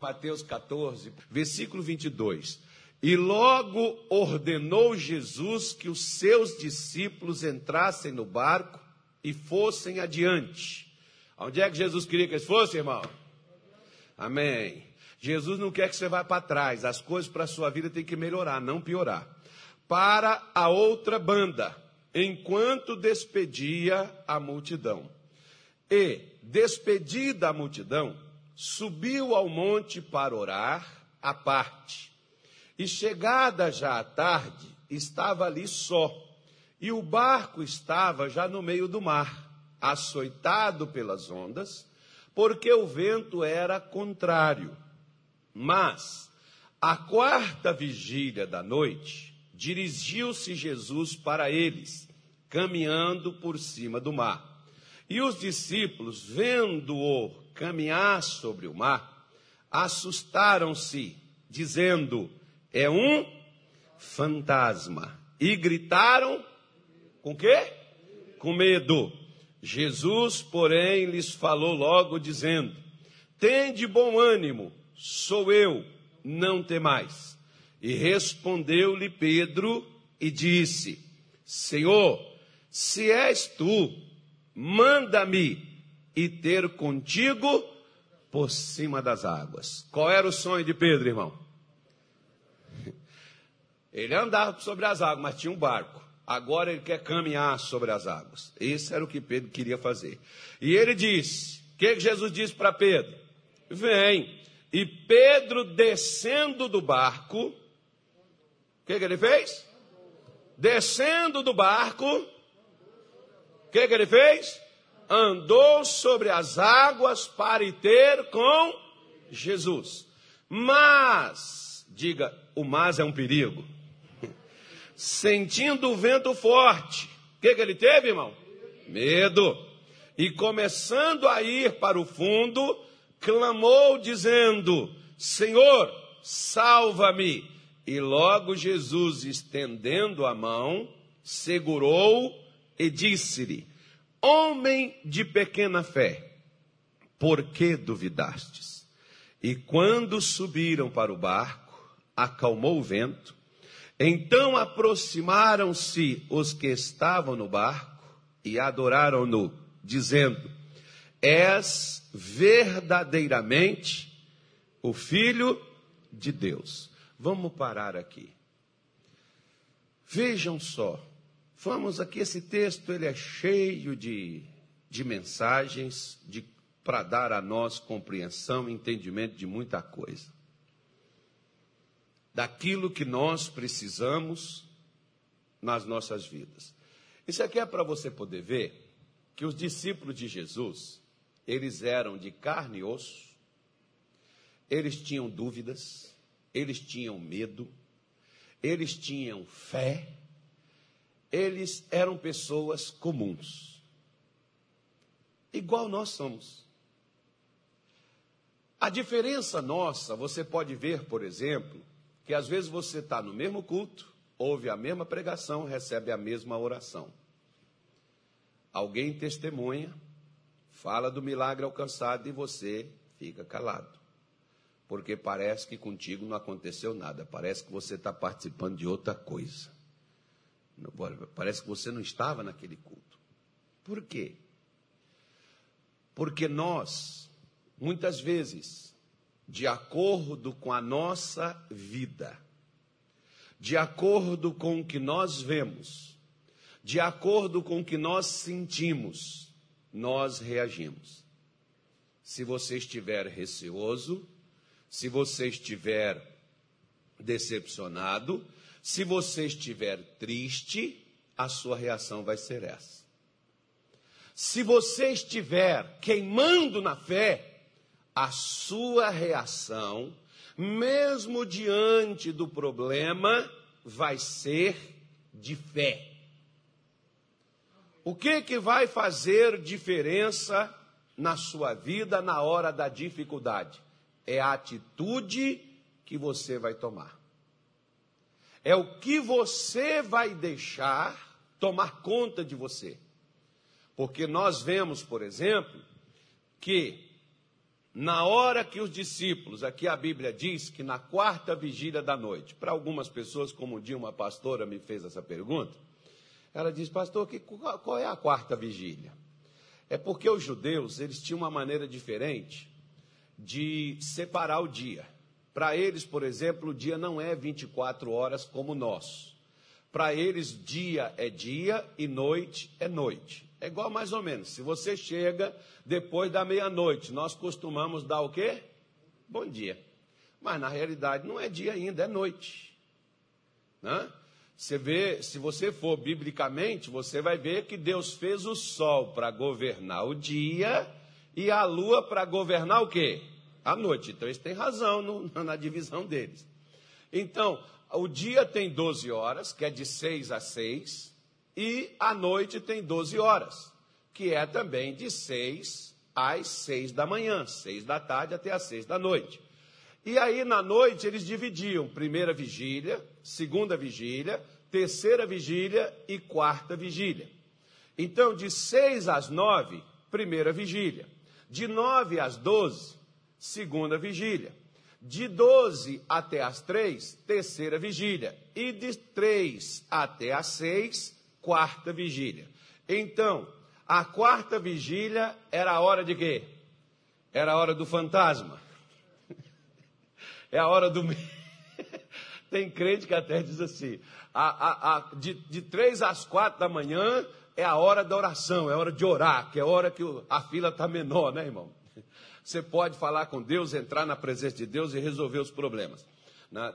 Mateus 14, versículo 22. E logo ordenou Jesus que os seus discípulos entrassem no barco e fossem adiante. Onde é que Jesus queria que eles fossem, irmão? Amém. Jesus não quer que você vá para trás. As coisas para a sua vida têm que melhorar, não piorar. Para a outra banda, enquanto despedia a multidão. E, despedida a multidão, subiu ao monte para orar à parte. E chegada já a tarde, estava ali só, e o barco estava já no meio do mar, açoitado pelas ondas, porque o vento era contrário. Mas, à quarta vigília da noite, dirigiu-se Jesus para eles, caminhando por cima do mar. E os discípulos, vendo-o caminhar sobre o mar, assustaram-se, dizendo: É um fantasma. E gritaram com quê? Com medo. Jesus, porém, lhes falou logo, dizendo: Tende bom ânimo, sou eu, não temais. E respondeu-lhe Pedro e disse: Senhor, se és tu, manda-me e ter contigo por cima das águas. Qual era o sonho de Pedro, irmão? Ele andava sobre as águas, mas tinha um barco. Agora ele quer caminhar sobre as águas. Isso era o que Pedro queria fazer. E ele disse: O que, Jesus disse para Pedro? Vem. E Pedro, descendo do barco, o que, que ele fez? Descendo do barco, o que, que ele fez? Andou sobre as águas para ir ter com Jesus. Mas, diga, o mas é um perigo. Sentindo o vento forte, o que, que ele teve, irmão? Medo. E começando a ir para o fundo, clamou, dizendo: Senhor, salva-me. E logo Jesus, estendendo a mão, segurou e disse-lhe: Homem de pequena fé, por que duvidastes? E quando subiram para o barco, acalmou o vento. Então aproximaram-se os que estavam no barco e adoraram-no, dizendo: És verdadeiramente o Filho de Deus. Vamos parar aqui. Vejam só Vamos aqui, esse texto ele é cheio de, de mensagens para dar a nós compreensão e entendimento de muita coisa. Daquilo que nós precisamos nas nossas vidas. Isso aqui é para você poder ver que os discípulos de Jesus, eles eram de carne e osso, eles tinham dúvidas, eles tinham medo, eles tinham fé, eles eram pessoas comuns, igual nós somos. A diferença nossa, você pode ver, por exemplo, que às vezes você está no mesmo culto, ouve a mesma pregação, recebe a mesma oração. Alguém testemunha, fala do milagre alcançado e você fica calado. Porque parece que contigo não aconteceu nada, parece que você está participando de outra coisa. Parece que você não estava naquele culto. Por quê? Porque nós, muitas vezes, de acordo com a nossa vida, de acordo com o que nós vemos, de acordo com o que nós sentimos, nós reagimos. Se você estiver receoso, se você estiver decepcionado, se você estiver triste, a sua reação vai ser essa. Se você estiver queimando na fé, a sua reação, mesmo diante do problema, vai ser de fé. O que que vai fazer diferença na sua vida na hora da dificuldade? É a atitude que você vai tomar é o que você vai deixar tomar conta de você. Porque nós vemos, por exemplo, que na hora que os discípulos, aqui a Bíblia diz que na quarta vigília da noite, para algumas pessoas, como um dia uma pastora me fez essa pergunta, ela diz, pastor, que, qual é a quarta vigília? É porque os judeus, eles tinham uma maneira diferente de separar o dia. Para eles, por exemplo, o dia não é 24 horas como nós. Para eles, dia é dia e noite é noite. É igual mais ou menos. Se você chega depois da meia-noite, nós costumamos dar o quê? Bom dia. Mas na realidade não é dia ainda, é noite. Né? Você vê, se você for biblicamente, você vai ver que Deus fez o sol para governar o dia e a lua para governar o quê? A noite. Então eles têm razão no, na divisão deles. Então, o dia tem 12 horas, que é de 6 a 6, e a noite tem 12 horas, que é também de 6 às 6 da manhã, 6 da tarde até às 6 da noite. E aí na noite eles dividiam primeira vigília, segunda vigília, terceira vigília e quarta vigília. Então, de 6 às 9, primeira vigília. De 9 às 12, segunda vigília. De 12 até às 3, terceira vigília. E de 3 até às 6, quarta vigília. Então, a quarta vigília era a hora de quê? Era a hora do fantasma. É a hora do. Tem crente que até diz assim: a, a, a, de, de três às quatro da manhã é a hora da oração, é a hora de orar, que é a hora que a fila está menor, né, irmão? Você pode falar com Deus, entrar na presença de Deus e resolver os problemas.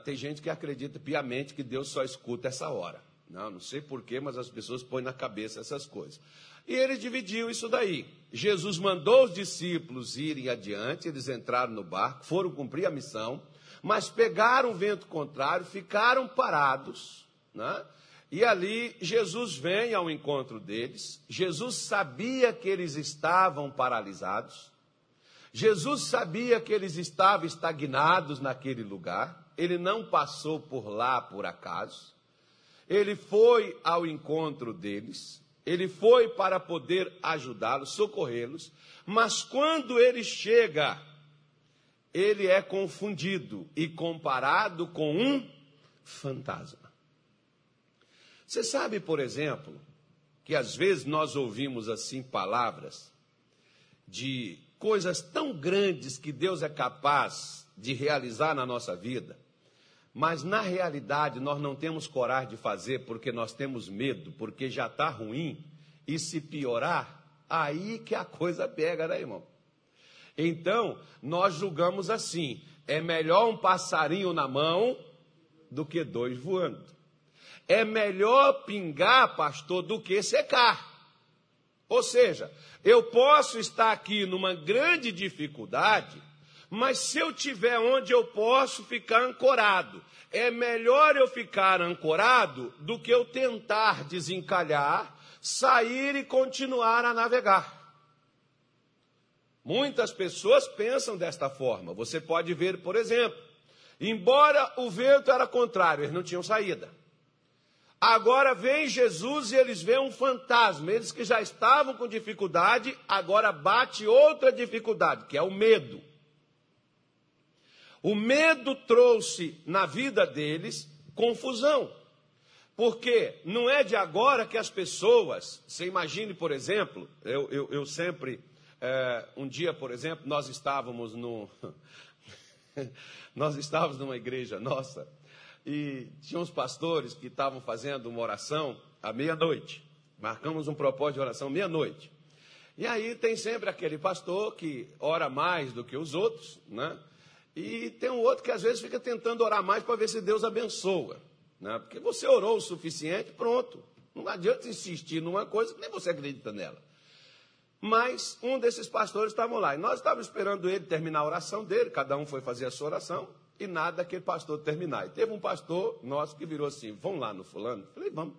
Tem gente que acredita piamente que Deus só escuta essa hora. Não, não sei porquê, mas as pessoas põem na cabeça essas coisas. E ele dividiu isso daí. Jesus mandou os discípulos irem adiante, eles entraram no barco, foram cumprir a missão, mas pegaram o vento contrário, ficaram parados, né? E ali Jesus vem ao encontro deles. Jesus sabia que eles estavam paralisados. Jesus sabia que eles estavam estagnados naquele lugar. Ele não passou por lá por acaso. Ele foi ao encontro deles, ele foi para poder ajudá-los, socorrê-los, mas quando ele chega, ele é confundido e comparado com um fantasma. Você sabe, por exemplo, que às vezes nós ouvimos assim palavras de coisas tão grandes que Deus é capaz de realizar na nossa vida, mas na realidade nós não temos coragem de fazer porque nós temos medo, porque já está ruim, e se piorar, aí que a coisa pega, né, irmão? Então, nós julgamos assim: é melhor um passarinho na mão do que dois voando. É melhor pingar, pastor, do que secar. Ou seja, eu posso estar aqui numa grande dificuldade mas se eu tiver onde eu posso ficar ancorado, é melhor eu ficar ancorado do que eu tentar desencalhar, sair e continuar a navegar. Muitas pessoas pensam desta forma. Você pode ver, por exemplo, embora o vento era contrário, eles não tinham saída. Agora vem Jesus e eles veem um fantasma. Eles que já estavam com dificuldade, agora bate outra dificuldade, que é o medo. O medo trouxe na vida deles confusão. Porque não é de agora que as pessoas, você imagine, por exemplo, eu, eu, eu sempre, é, um dia, por exemplo, nós estávamos no. nós estávamos numa igreja nossa e tinha uns pastores que estavam fazendo uma oração à meia-noite. Marcamos um propósito de oração meia-noite. E aí tem sempre aquele pastor que ora mais do que os outros, né? E tem um outro que às vezes fica tentando orar mais para ver se Deus abençoa. Né? Porque você orou o suficiente, pronto. Não adianta insistir numa coisa que nem você acredita nela. Mas um desses pastores estava lá. E nós estávamos esperando ele terminar a oração dele. Cada um foi fazer a sua oração. E nada aquele pastor terminar. E teve um pastor nosso que virou assim: vamos lá no fulano? Falei, vamos.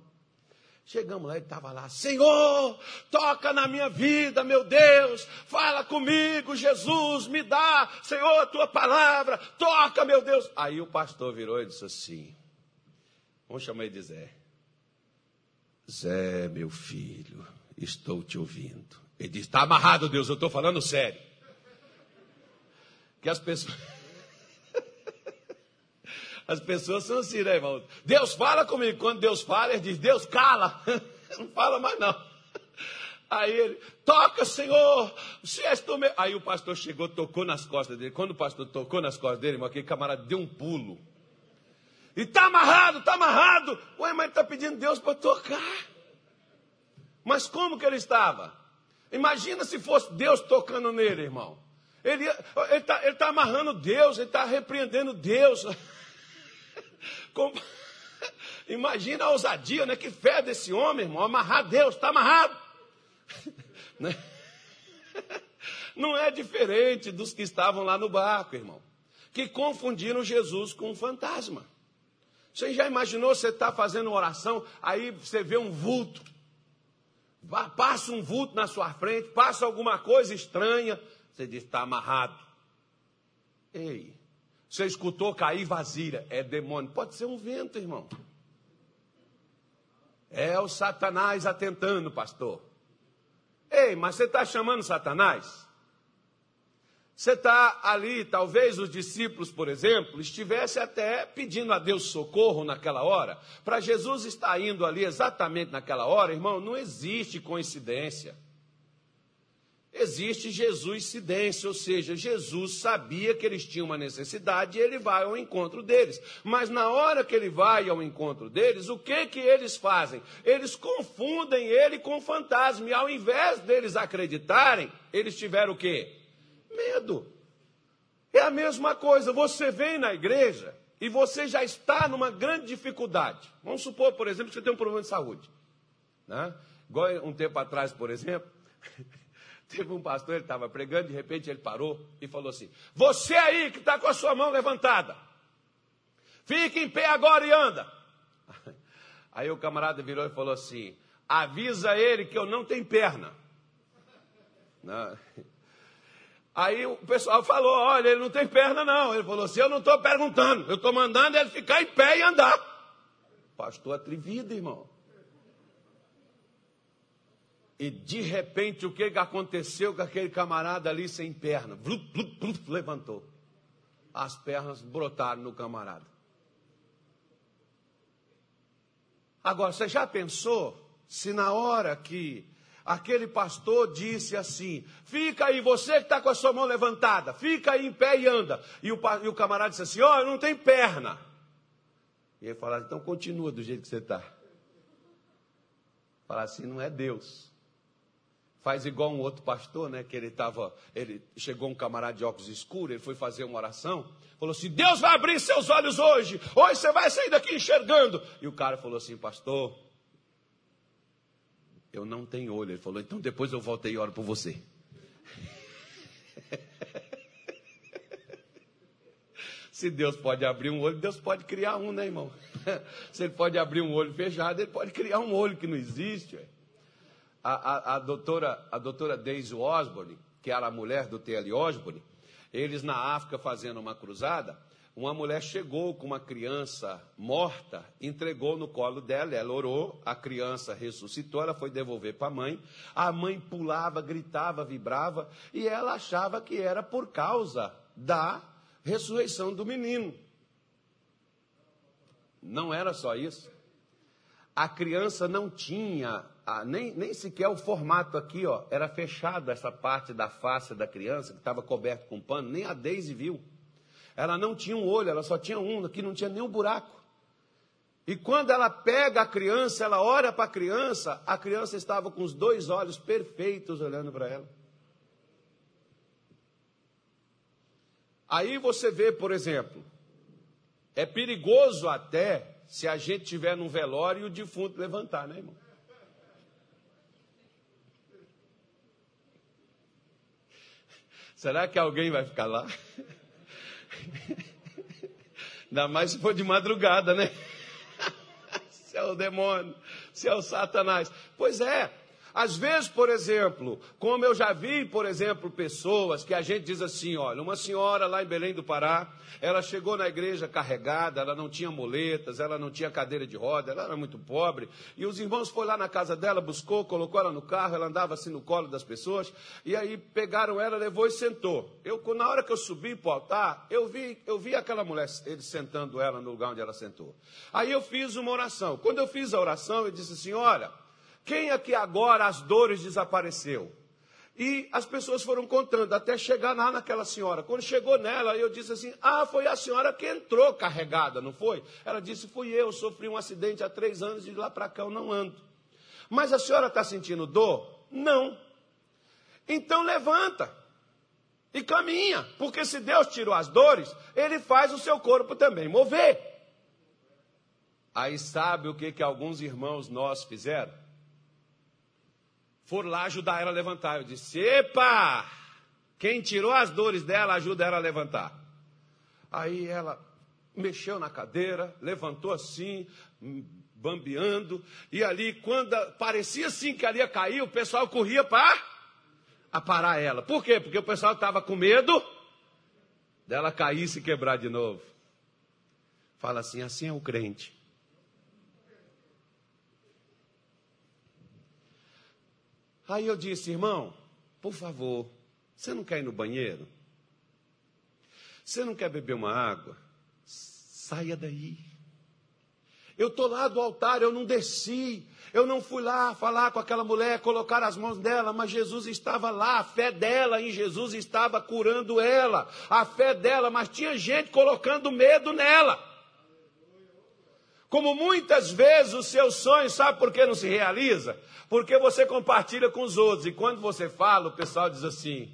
Chegamos lá, ele estava lá, Senhor, toca na minha vida, meu Deus, fala comigo, Jesus, me dá, Senhor, a tua palavra, toca, meu Deus. Aí o pastor virou e disse assim: Vamos chamar ele de Zé. Zé, meu filho, estou te ouvindo. Ele disse: Está amarrado, Deus, eu estou falando sério. que as pessoas. As pessoas são assim, né, irmão? Deus fala comigo. Quando Deus fala, ele diz: Deus cala. Não fala mais, não. Aí ele, toca, Senhor, se és tu meu. Aí o pastor chegou, tocou nas costas dele. Quando o pastor tocou nas costas dele, irmão, aquele camarada deu um pulo. E está amarrado, está amarrado. Ué, mas está pedindo Deus para tocar. Mas como que ele estava? Imagina se fosse Deus tocando nele, irmão. Ele está ele tá amarrando Deus, ele está repreendendo Deus. Imagina a ousadia, né? Que fé desse homem, irmão. Amarrar Deus, está amarrado. Né? Não é diferente dos que estavam lá no barco, irmão. Que confundiram Jesus com um fantasma. Você já imaginou você está fazendo uma oração, aí você vê um vulto. Passa um vulto na sua frente, passa alguma coisa estranha. Você diz, está amarrado. Ei, você escutou cair vasilha, é demônio. Pode ser um vento, irmão. É o Satanás atentando, pastor. Ei, mas você está chamando Satanás? Você está ali, talvez os discípulos, por exemplo, estivessem até pedindo a Deus socorro naquela hora. Para Jesus estar indo ali exatamente naquela hora, irmão, não existe coincidência. Existe Jesus cidência, ou seja, Jesus sabia que eles tinham uma necessidade e ele vai ao encontro deles. Mas na hora que ele vai ao encontro deles, o que que eles fazem? Eles confundem ele com fantasma e ao invés deles acreditarem, eles tiveram o quê? Medo. É a mesma coisa, você vem na igreja e você já está numa grande dificuldade. Vamos supor, por exemplo, que você tem um problema de saúde. Né? Igual um tempo atrás, por exemplo, Teve um pastor, ele estava pregando, de repente ele parou e falou assim: Você aí que está com a sua mão levantada, fique em pé agora e anda. Aí o camarada virou e falou assim: Avisa ele que eu não tenho perna. Não. Aí o pessoal falou: Olha, ele não tem perna, não. Ele falou assim: Eu não estou perguntando, eu estou mandando ele ficar em pé e andar. Pastor atrevido, irmão. E de repente, o que aconteceu com aquele camarada ali sem perna? Blup, blup, blup, levantou. As pernas brotaram no camarada. Agora, você já pensou se na hora que aquele pastor disse assim: Fica aí, você que está com a sua mão levantada, fica aí em pé e anda. E o, e o camarada disse assim: Ó, oh, não tenho perna. E ele falou: Então continua do jeito que você está. Falar assim: Não é Deus faz igual um outro pastor, né? Que ele estava, ele chegou um camarada de óculos escuros, ele foi fazer uma oração, falou assim: Deus vai abrir seus olhos hoje, hoje você vai sair daqui enxergando. E o cara falou assim, pastor, eu não tenho olho. Ele falou, então depois eu voltei e oro por você. Se Deus pode abrir um olho, Deus pode criar um, né, irmão? Se ele pode abrir um olho fechado, ele pode criar um olho que não existe. Ué a, a, a, doutora, a doutora Daisy Osborne, que era a mulher do T.L. Osborne, eles na África fazendo uma cruzada, uma mulher chegou com uma criança morta, entregou no colo dela, ela orou, a criança ressuscitou, ela foi devolver para a mãe, a mãe pulava, gritava, vibrava, e ela achava que era por causa da ressurreição do menino. Não era só isso. A criança não tinha ah, nem, nem sequer o formato aqui, ó, era fechado essa parte da face da criança, que estava coberto com pano, nem a Daisy viu. Ela não tinha um olho, ela só tinha um, aqui não tinha nenhum buraco. E quando ela pega a criança, ela olha para a criança, a criança estava com os dois olhos perfeitos olhando para ela. Aí você vê, por exemplo, é perigoso até se a gente tiver num velório e o defunto levantar, né, irmão? Será que alguém vai ficar lá? Ainda mais se for de madrugada, né? se é o demônio, se é o Satanás. Pois é, Às vezes, por exemplo, como eu já vi, por exemplo, pessoas que a gente diz assim: olha, uma senhora lá em Belém do Pará, ela chegou na igreja carregada, ela não tinha muletas, ela não tinha cadeira de roda, ela era muito pobre, e os irmãos foram lá na casa dela, buscou, colocou ela no carro, ela andava assim no colo das pessoas, e aí pegaram ela, levou e sentou. Eu, na hora que eu subi para o altar, eu vi, eu vi aquela mulher, ele sentando ela no lugar onde ela sentou. Aí eu fiz uma oração. Quando eu fiz a oração, eu disse assim: olha. Quem aqui agora as dores desapareceu? E as pessoas foram contando até chegar lá naquela senhora. Quando chegou nela, eu disse assim: Ah, foi a senhora que entrou carregada, não foi? Ela disse: Fui eu, sofri um acidente há três anos e de lá para cá eu não ando. Mas a senhora está sentindo dor? Não. Então levanta e caminha, porque se Deus tirou as dores, Ele faz o seu corpo também mover. Aí sabe o que, que alguns irmãos nós fizeram? Foram lá ajudar ela a levantar. Eu disse: Epa! Quem tirou as dores dela, ajuda ela a levantar. Aí ela mexeu na cadeira, levantou assim, bambeando, e ali, quando parecia assim que ali ia cair, o pessoal corria para parar ela. Por quê? Porque o pessoal estava com medo dela cair e se quebrar de novo. Fala assim: assim é o crente. Aí eu disse, irmão, por favor, você não quer ir no banheiro? Você não quer beber uma água? Saia daí. Eu estou lá do altar, eu não desci. Eu não fui lá falar com aquela mulher, colocar as mãos dela, mas Jesus estava lá, a fé dela em Jesus estava curando ela, a fé dela, mas tinha gente colocando medo nela. Como muitas vezes o seu sonho, sabe por que não se realiza? Porque você compartilha com os outros. E quando você fala, o pessoal diz assim: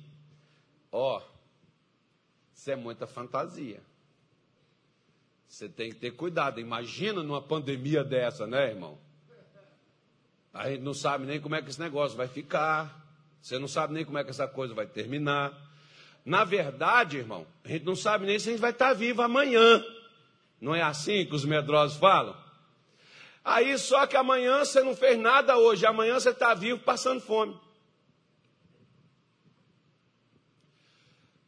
Ó, oh, isso é muita fantasia. Você tem que ter cuidado. Imagina numa pandemia dessa, né, irmão? A gente não sabe nem como é que esse negócio vai ficar. Você não sabe nem como é que essa coisa vai terminar. Na verdade, irmão, a gente não sabe nem se a gente vai estar vivo amanhã. Não é assim que os medrosos falam? Aí só que amanhã você não fez nada hoje, amanhã você está vivo passando fome.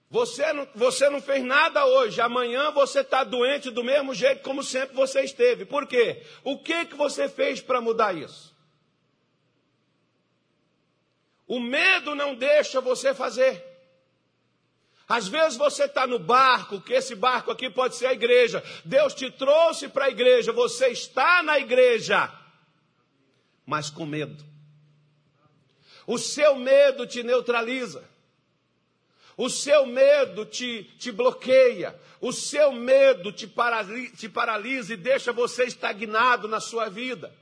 Você não, você não fez nada hoje, amanhã você está doente do mesmo jeito como sempre você esteve. Por quê? O que, que você fez para mudar isso? O medo não deixa você fazer. Às vezes você está no barco, que esse barco aqui pode ser a igreja. Deus te trouxe para a igreja, você está na igreja, mas com medo. O seu medo te neutraliza. O seu medo te, te bloqueia. O seu medo te, te paralisa e deixa você estagnado na sua vida.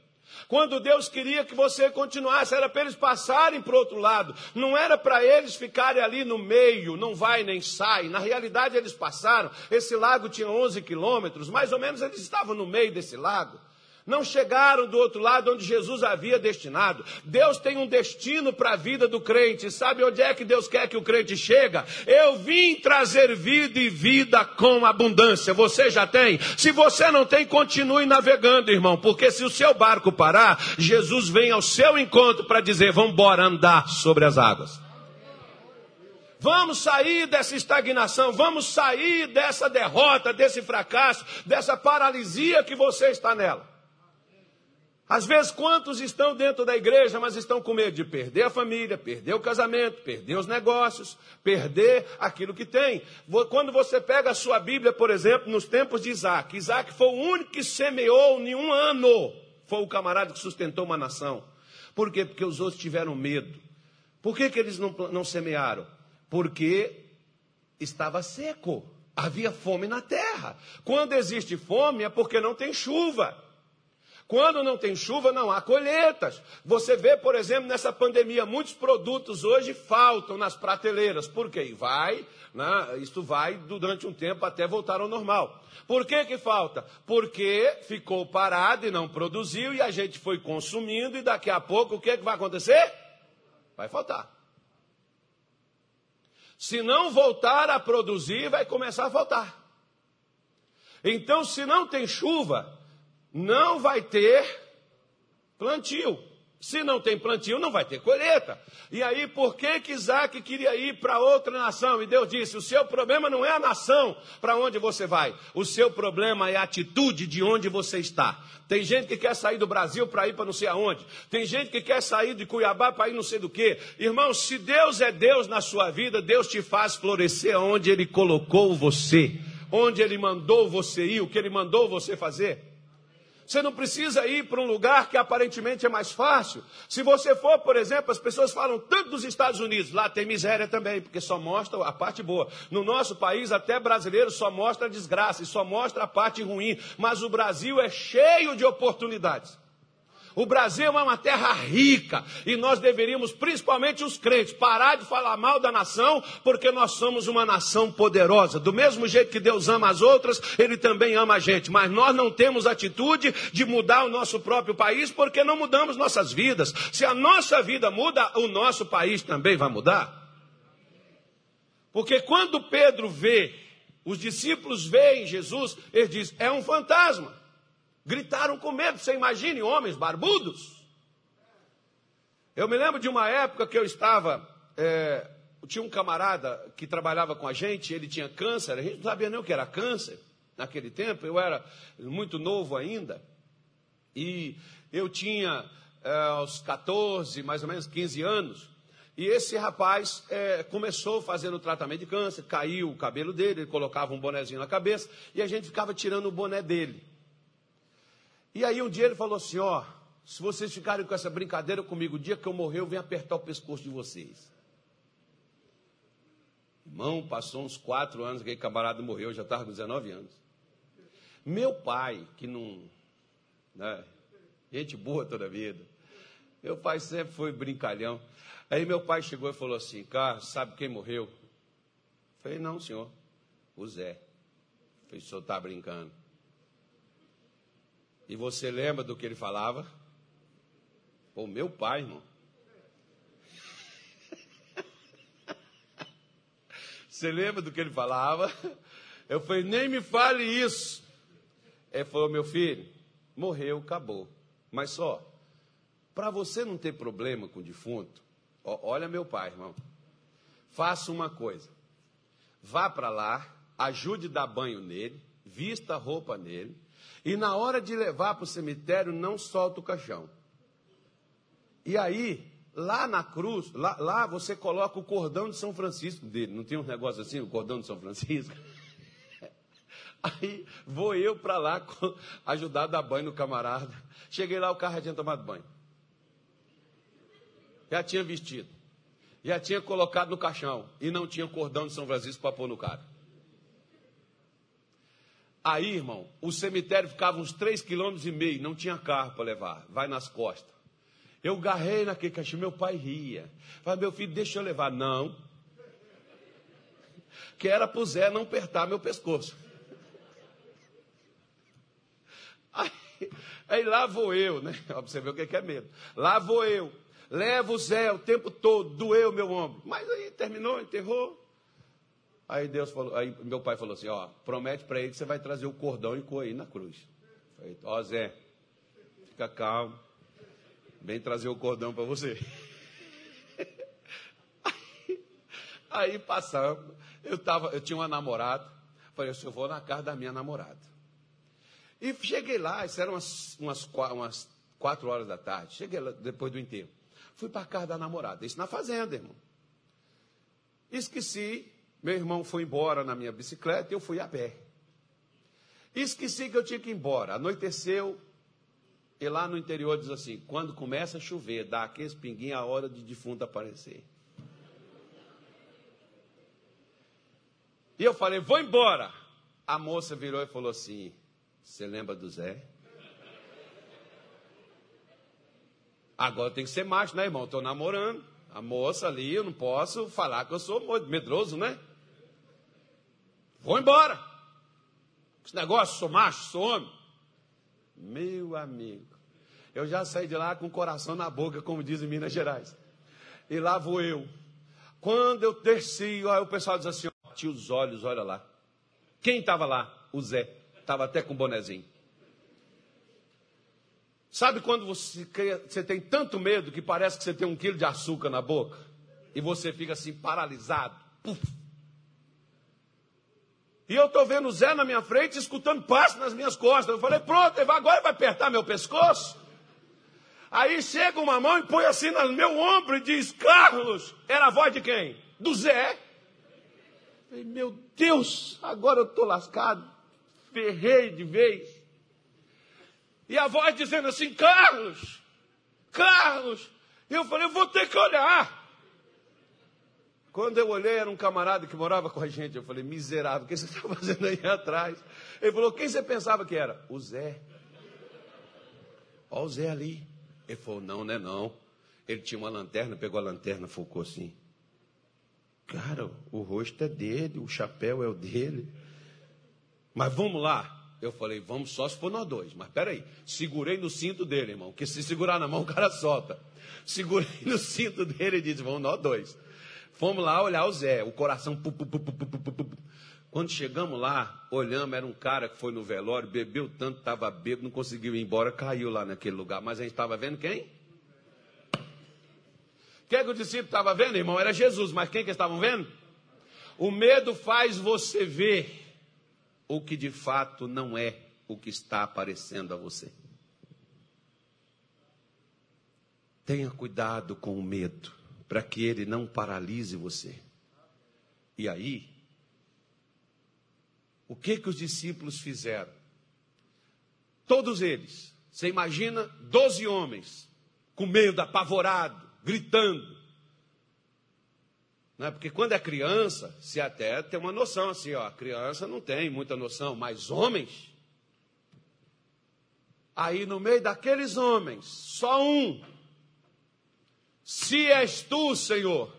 Quando Deus queria que você continuasse, era para eles passarem para o outro lado, não era para eles ficarem ali no meio, não vai nem sai. Na realidade, eles passaram. Esse lago tinha 11 quilômetros, mais ou menos eles estavam no meio desse lago não chegaram do outro lado onde Jesus havia destinado. Deus tem um destino para a vida do crente. Sabe onde é que Deus quer que o crente chega? Eu vim trazer vida e vida com abundância. Você já tem? Se você não tem, continue navegando, irmão, porque se o seu barco parar, Jesus vem ao seu encontro para dizer: "Vamos embora andar sobre as águas". Vamos sair dessa estagnação, vamos sair dessa derrota, desse fracasso, dessa paralisia que você está nela. Às vezes, quantos estão dentro da igreja, mas estão com medo de perder a família, perder o casamento, perder os negócios, perder aquilo que tem. Quando você pega a sua Bíblia, por exemplo, nos tempos de Isaac, Isaac foi o único que semeou em um ano. Foi o camarada que sustentou uma nação. Por quê? Porque os outros tiveram medo. Por que, que eles não, não semearam? Porque estava seco. Havia fome na terra. Quando existe fome é porque não tem chuva. Quando não tem chuva, não há colheitas. Você vê, por exemplo, nessa pandemia, muitos produtos hoje faltam nas prateleiras. Por quê? Vai, né, isto vai durante um tempo até voltar ao normal. Por que, que falta? Porque ficou parado e não produziu, e a gente foi consumindo, e daqui a pouco o que, que vai acontecer? Vai faltar. Se não voltar a produzir, vai começar a faltar. Então, se não tem chuva, não vai ter plantio. Se não tem plantio, não vai ter colheita. E aí, por que que Isaac queria ir para outra nação? E Deus disse: o seu problema não é a nação para onde você vai. O seu problema é a atitude de onde você está. Tem gente que quer sair do Brasil para ir para não sei aonde. Tem gente que quer sair de Cuiabá para ir não sei do que. Irmão, se Deus é Deus na sua vida, Deus te faz florescer onde Ele colocou você. Onde Ele mandou você ir, o que Ele mandou você fazer. Você não precisa ir para um lugar que aparentemente é mais fácil. Se você for, por exemplo, as pessoas falam tanto dos Estados Unidos, lá tem miséria também, porque só mostra a parte boa. No nosso país, até brasileiro só mostra a desgraça e só mostra a parte ruim. Mas o Brasil é cheio de oportunidades. O Brasil é uma terra rica e nós deveríamos, principalmente os crentes, parar de falar mal da nação, porque nós somos uma nação poderosa. Do mesmo jeito que Deus ama as outras, Ele também ama a gente. Mas nós não temos atitude de mudar o nosso próprio país porque não mudamos nossas vidas. Se a nossa vida muda, o nosso país também vai mudar. Porque quando Pedro vê, os discípulos veem Jesus, ele diz: é um fantasma. Gritaram com medo, você imagine, homens barbudos. Eu me lembro de uma época que eu estava. É, tinha um camarada que trabalhava com a gente, ele tinha câncer, a gente não sabia nem o que era câncer naquele tempo, eu era muito novo ainda. E eu tinha é, aos 14, mais ou menos 15 anos. E esse rapaz é, começou fazendo o tratamento de câncer, caiu o cabelo dele, ele colocava um bonezinho na cabeça e a gente ficava tirando o boné dele. E aí um dia ele falou assim: ó, se vocês ficarem com essa brincadeira comigo, o dia que eu morrer, eu venho apertar o pescoço de vocês. Irmão, passou uns quatro anos, aquele camarada morreu, já estava com 19 anos. Meu pai, que não. Né, gente boa toda a vida. Meu pai sempre foi brincalhão. Aí meu pai chegou e falou assim: Carlos, sabe quem morreu? Eu falei: Não, senhor. O Zé. Eu falei: O senhor está brincando. E você lembra do que ele falava? O meu pai, irmão. Você lembra do que ele falava? Eu falei, nem me fale isso. Ele falou, meu filho, morreu, acabou. Mas só, para você não ter problema com o defunto, ó, olha meu pai, irmão. Faça uma coisa. Vá para lá, ajude a dar banho nele, vista a roupa nele, e na hora de levar para o cemitério, não solta o caixão. E aí, lá na cruz, lá, lá, você coloca o cordão de São Francisco dele. Não tem um negócio assim, o cordão de São Francisco? Aí vou eu para lá ajudar a dar banho no camarada. Cheguei lá, o carro já tinha tomado banho. Já tinha vestido. Já tinha colocado no caixão. E não tinha cordão de São Francisco para pôr no cara. Aí, irmão, o cemitério ficava uns 3,5 km e meio, não tinha carro para levar, vai nas costas. Eu garrei naquele caixão, meu pai ria. Falei, meu filho, deixa eu levar. Não. Que era para o Zé não apertar meu pescoço. Aí, aí lá vou eu, né? Você ver o que é medo. Lá vou eu. Levo o Zé o tempo todo, doeu meu ombro. Mas aí terminou, enterrou. Aí Deus falou, aí meu pai falou assim, ó, promete para ele que você vai trazer o cordão e coer na cruz. Falei, ó Zé, fica calmo, vem trazer o cordão para você. Aí, aí passamos, eu tava, eu tinha uma namorada, falei assim, eu vou na casa da minha namorada. E cheguei lá, isso eram umas, umas, umas quatro horas da tarde, cheguei lá depois do enterro. Fui para a casa da namorada, isso na fazenda, irmão. Esqueci meu irmão foi embora na minha bicicleta e eu fui a pé. Esqueci que eu tinha que ir embora. Anoiteceu. E lá no interior diz assim: quando começa a chover, dá aqueles pinguinhos a hora de defunto aparecer. E eu falei: vou embora. A moça virou e falou assim: Você lembra do Zé? Agora tem que ser macho, né, irmão? Estou namorando. A moça ali, eu não posso falar que eu sou medroso, né? Vou embora. Esse negócio, sou macho, sou homem. Meu amigo, eu já saí de lá com o coração na boca, como dizem em Minas Gerais. E lá vou eu. Quando eu desci, aí o pessoal diz assim: ó, tinha os olhos, olha lá. Quem estava lá? O Zé. Estava até com o bonezinho. Sabe quando você, você tem tanto medo que parece que você tem um quilo de açúcar na boca? E você fica assim paralisado. Puf. E eu estou vendo o Zé na minha frente, escutando passo nas minhas costas. Eu falei, pronto, agora vai apertar meu pescoço. Aí chega uma mão e põe assim no meu ombro e diz, Carlos, era a voz de quem? Do Zé. falei, meu Deus, agora eu estou lascado. Ferrei de vez. E a voz dizendo assim, Carlos, Carlos. Eu falei, eu vou ter que olhar. Quando eu olhei, era um camarada que morava com a gente. Eu falei, miserável, o que você está fazendo aí atrás? Ele falou, quem você pensava que era? O Zé. Olha o Zé ali. Ele falou, não, não é não. Ele tinha uma lanterna, pegou a lanterna, focou assim. Cara, o rosto é dele, o chapéu é o dele. Mas vamos lá. Eu falei, vamos só se for nós dois. Mas peraí, segurei no cinto dele, irmão. Que se segurar na mão, o cara solta. Segurei no cinto dele e disse, vamos nós dois. Fomos lá olhar o Zé, o coração. Pu, pu, pu, Quando chegamos lá, olhamos, era um cara que foi no velório, bebeu tanto, estava bêbado, não conseguiu ir embora, caiu lá naquele lugar. Mas a gente estava vendo quem? Quem é que o discípulo estava vendo, irmão? Era Jesus, mas quem que estavam vendo? O medo faz você ver o que de fato não é o que está aparecendo a você. Tenha cuidado com o medo para que ele não paralise você. E aí, o que que os discípulos fizeram? Todos eles, você imagina, doze homens, com medo, apavorado, gritando. Não é? Porque quando é criança, se até tem uma noção assim, ó, a criança não tem muita noção, mas homens. Aí no meio daqueles homens, só um se és tu, Senhor,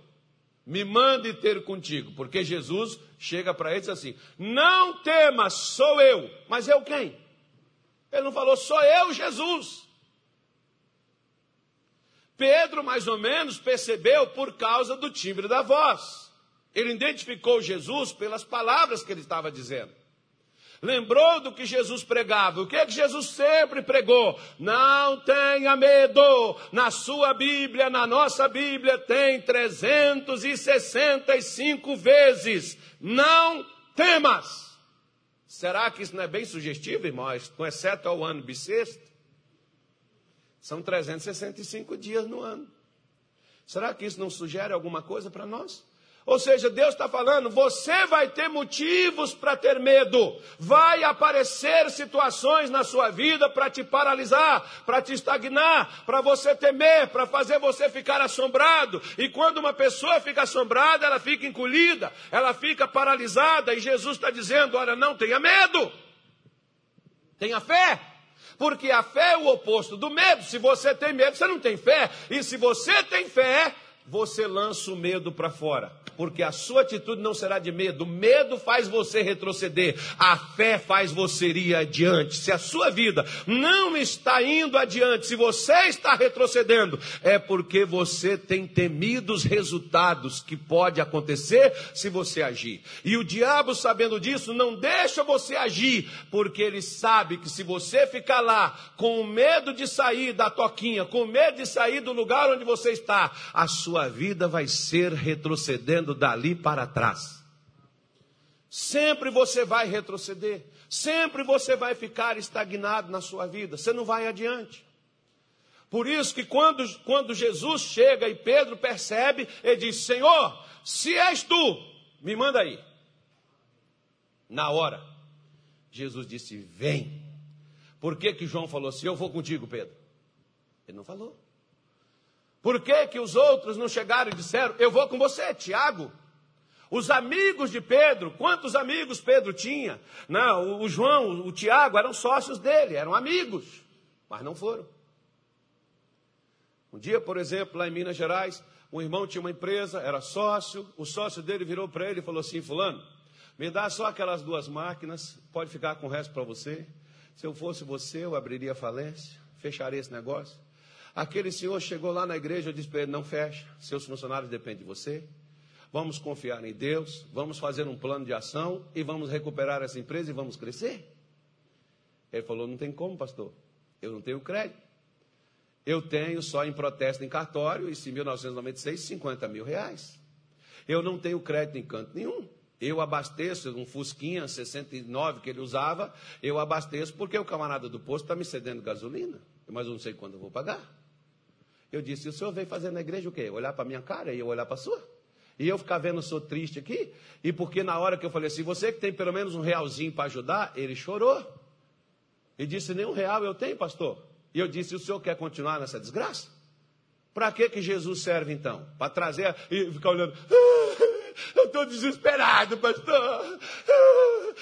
me mande ter contigo. Porque Jesus chega para eles assim: Não temas, sou eu. Mas eu quem? Ele não falou, sou eu, Jesus. Pedro, mais ou menos, percebeu por causa do timbre da voz. Ele identificou Jesus pelas palavras que ele estava dizendo. Lembrou do que Jesus pregava? O que é que Jesus sempre pregou? Não tenha medo. Na sua Bíblia, na nossa Bíblia, tem 365 vezes. Não temas. Será que isso não é bem sugestivo, irmãos? Com exceto ao ano bissexto? São 365 dias no ano. Será que isso não sugere alguma coisa para nós? Ou seja, Deus está falando, você vai ter motivos para ter medo, vai aparecer situações na sua vida para te paralisar, para te estagnar, para você temer, para fazer você ficar assombrado. E quando uma pessoa fica assombrada, ela fica encolhida, ela fica paralisada, e Jesus está dizendo: olha, não tenha medo, tenha fé. Porque a fé é o oposto do medo. Se você tem medo, você não tem fé. E se você tem fé, você lança o medo para fora porque a sua atitude não será de medo. O medo faz você retroceder, a fé faz você ir adiante. Se a sua vida não está indo adiante, se você está retrocedendo, é porque você tem temido os resultados que pode acontecer se você agir. E o diabo, sabendo disso, não deixa você agir, porque ele sabe que se você ficar lá com medo de sair da toquinha, com medo de sair do lugar onde você está, a sua vida vai ser retrocedendo dali para trás. Sempre você vai retroceder, sempre você vai ficar estagnado na sua vida, você não vai adiante. Por isso que quando, quando Jesus chega e Pedro percebe, ele diz: Senhor, se és tu, me manda aí. Na hora, Jesus disse: Vem. Por que, que João falou assim? Eu vou contigo, Pedro. Ele não falou. Por que, que os outros não chegaram e disseram: Eu vou com você, Tiago? Os amigos de Pedro, quantos amigos Pedro tinha? Não, o João, o Tiago eram sócios dele, eram amigos, mas não foram. Um dia, por exemplo, lá em Minas Gerais, um irmão tinha uma empresa, era sócio, o sócio dele virou para ele e falou assim: Fulano, me dá só aquelas duas máquinas, pode ficar com o resto para você. Se eu fosse você, eu abriria falência, fecharia esse negócio. Aquele senhor chegou lá na igreja e disse para ele: não fecha, seus funcionários dependem de você. Vamos confiar em Deus, vamos fazer um plano de ação e vamos recuperar essa empresa e vamos crescer. Ele falou: não tem como, pastor, eu não tenho crédito. Eu tenho só em protesto em cartório, isso em 1996, 50 mil reais. Eu não tenho crédito em canto nenhum. Eu abasteço um Fusquinha 69 que ele usava, eu abasteço porque o camarada do posto está me cedendo gasolina, mas eu não sei quando eu vou pagar. Eu disse: o senhor veio fazer na igreja o quê? Olhar para minha cara e eu olhar para a sua? E eu ficar vendo o senhor triste aqui? E porque na hora que eu falei assim, você que tem pelo menos um realzinho para ajudar, ele chorou. E disse: nem um real eu tenho, pastor. E eu disse: o senhor quer continuar nessa desgraça? Para que, que Jesus serve então? Para trazer e ficar olhando. Eu estou desesperado, pastor.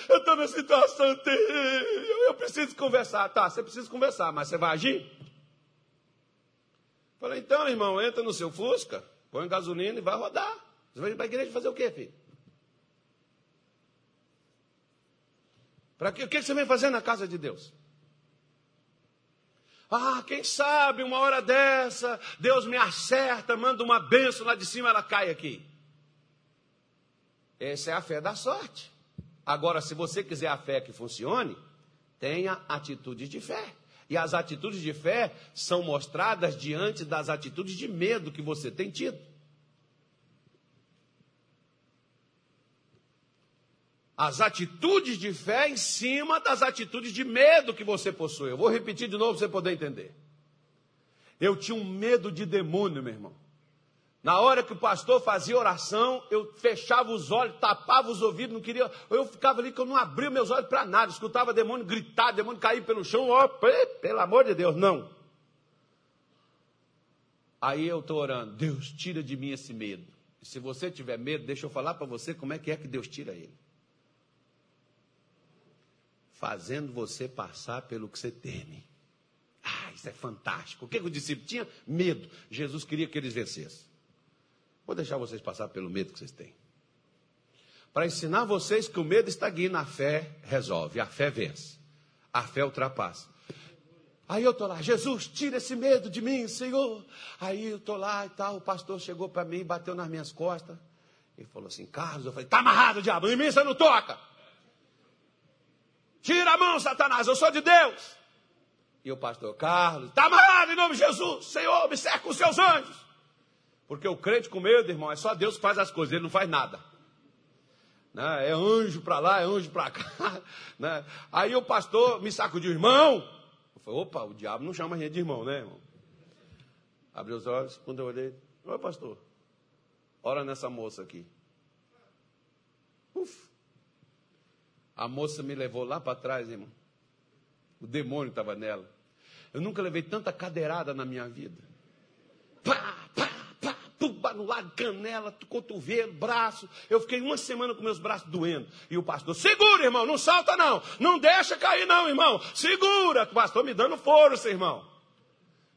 Eu estou numa situação terrível. Eu preciso conversar. Tá, você precisa conversar, mas você vai agir? Falei, então, irmão, entra no seu Fusca, põe gasolina e vai rodar. Você vai para a igreja fazer o quê, filho? Para quê? O que você vem fazer na casa de Deus? Ah, quem sabe uma hora dessa, Deus me acerta, manda uma benção lá de cima, ela cai aqui. Essa é a fé da sorte. Agora, se você quiser a fé que funcione, tenha atitudes de fé. E as atitudes de fé são mostradas diante das atitudes de medo que você tem tido. As atitudes de fé em cima das atitudes de medo que você possui. Eu vou repetir de novo para você poder entender. Eu tinha um medo de demônio, meu irmão. Na hora que o pastor fazia oração, eu fechava os olhos, tapava os ouvidos, não queria. Eu ficava ali que eu não abria meus olhos para nada, escutava demônio gritar, demônio cair pelo chão, ó, pelo amor de Deus, não. Aí eu estou orando, Deus, tira de mim esse medo. E se você tiver medo, deixa eu falar para você como é que é que Deus tira ele. Fazendo você passar pelo que você teme. Ah, isso é fantástico. O que, que o discípulo tinha? Medo. Jesus queria que eles vencessem. Vou deixar vocês passar pelo medo que vocês têm. Para ensinar vocês que o medo estagna, a fé resolve, a fé vence, a fé ultrapassa. Aí eu estou lá, Jesus, tira esse medo de mim, Senhor. Aí eu estou lá e tal, o pastor chegou para mim, bateu nas minhas costas. Ele falou assim, Carlos, eu falei, está amarrado, diabo, em mim você não toca. Tira a mão, Satanás, eu sou de Deus. E o pastor, Carlos, está amarrado em nome de Jesus, Senhor, me cerca com seus anjos. Porque o crente com medo, irmão, é só Deus que faz as coisas, ele não faz nada. Né? É anjo para lá, é anjo para cá. Né? Aí o pastor me sacudiu, irmão. Eu falei, opa, o diabo não chama a gente de irmão, né, irmão? Abriu os olhos, quando eu olhei, oi, pastor, ora nessa moça aqui. Uf. A moça me levou lá para trás, irmão. O demônio estava nela. Eu nunca levei tanta cadeirada na minha vida. Pá, no lado, canela, cotovelo, braço. Eu fiquei uma semana com meus braços doendo. E o pastor, segura, irmão, não salta não. Não deixa cair não, irmão. Segura. O pastor me dando força, irmão.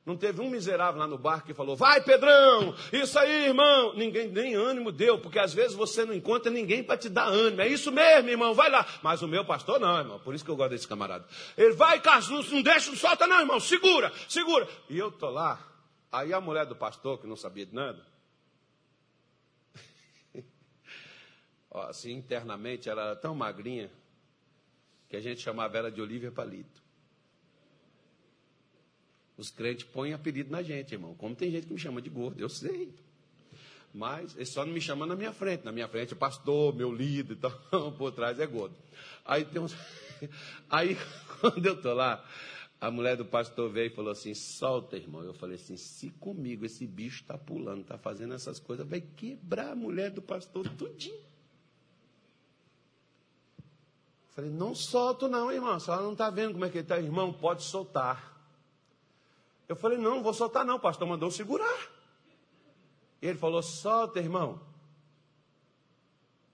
Não teve um miserável lá no barco que falou, vai Pedrão, isso aí, irmão. Ninguém nem ânimo deu, porque às vezes você não encontra ninguém para te dar ânimo. É isso mesmo, irmão, vai lá. Mas o meu pastor não, irmão, por isso que eu gosto desse camarada. Ele vai, Carlos, não deixa, não solta não, irmão, segura, segura. E eu tô lá, aí a mulher do pastor, que não sabia de nada, assim, internamente, ela era tão magrinha que a gente chamava ela de Olivia Palito. Os crentes põem apelido na gente, irmão. Como tem gente que me chama de gordo, eu sei. Mas ele só não me chama na minha frente. Na minha frente é pastor, meu líder, então por trás é gordo. Aí tem uns. Aí, quando eu estou lá, a mulher do pastor veio e falou assim: solta, irmão. Eu falei assim: se comigo esse bicho está pulando, está fazendo essas coisas, vai quebrar a mulher do pastor tudinho. Falei, não solto não, irmão. Se ela não está vendo como é que ele está, irmão, pode soltar. Eu falei, não, não vou soltar não, o pastor mandou segurar. E ele falou, solta, irmão.